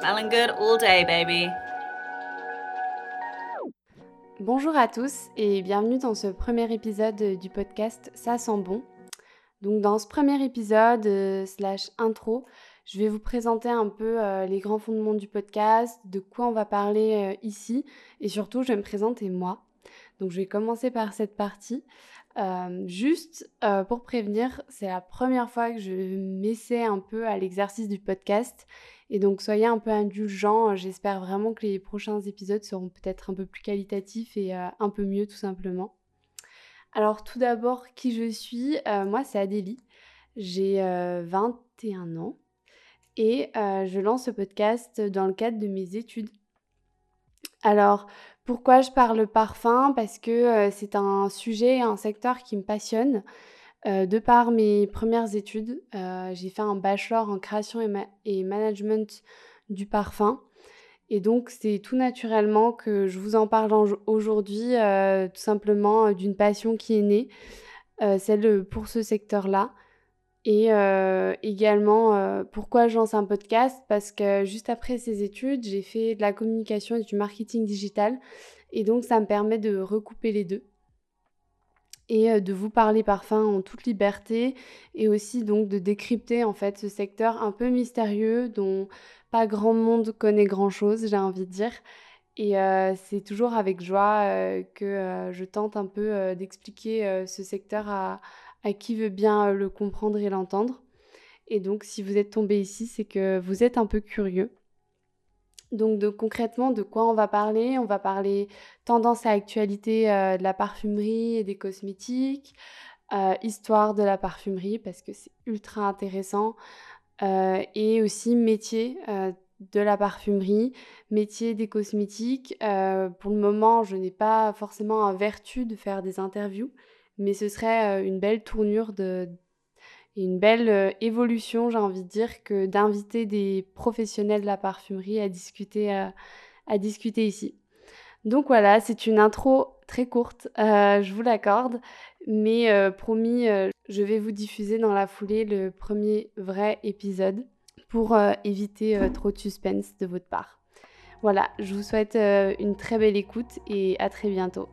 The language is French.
Good all day, baby. Bonjour à tous et bienvenue dans ce premier épisode du podcast Ça sent bon. Donc dans ce premier épisode euh, slash intro, je vais vous présenter un peu euh, les grands fondements du podcast, de quoi on va parler euh, ici et surtout je vais me présenter moi. Donc je vais commencer par cette partie. Juste pour prévenir, c'est la première fois que je m'essaie un peu à l'exercice du podcast. Et donc soyez un peu indulgents, j'espère vraiment que les prochains épisodes seront peut-être un peu plus qualitatifs et un peu mieux tout simplement. Alors tout d'abord, qui je suis? Moi c'est Adélie, j'ai 21 ans. Et je lance ce podcast dans le cadre de mes études. Alors pourquoi je parle parfum? Parce que c'est un sujet, un secteur qui me passionne. de par mes premières études, j'ai fait un bachelor en création et, management du parfum. Et donc, c'est tout naturellement que je vous en parle aujourd'hui, tout simplement d'une passion qui est née, celle pour ce secteur-là. Et également, pourquoi je lance un podcast? Parce que juste après ces études, j'ai fait de la communication et du marketing digital. Et donc, ça me permet de recouper les deux et de vous parler parfum en toute liberté et aussi donc de décrypter en fait ce secteur un peu mystérieux dont pas grand monde connaît grand chose, j'ai envie de dire. Et c'est toujours avec joie que je tente un peu d'expliquer ce secteur à, à qui veut bien le comprendre et l'entendre. Et donc, si vous êtes tombé ici, c'est que vous êtes un peu curieux. Donc, concrètement, de quoi on va parler? On va parler tendance à actualité euh, de la parfumerie et des cosmétiques, euh, histoire de la parfumerie parce que c'est ultra intéressant, euh, et aussi métier de la parfumerie, métier des cosmétiques. pour le moment, je n'ai pas forcément un vertu de faire des interviews, mais ce serait une belle tournure de, une belle évolution, j'ai envie de dire, que d'inviter des professionnels de la parfumerie à discuter, à discuter ici. Donc voilà, c'est une intro très courte, je vous l'accorde, mais promis, je vais vous diffuser dans la foulée le premier vrai épisode pour éviter trop de suspense de votre part. Voilà, je vous souhaite une très belle écoute et à très bientôt.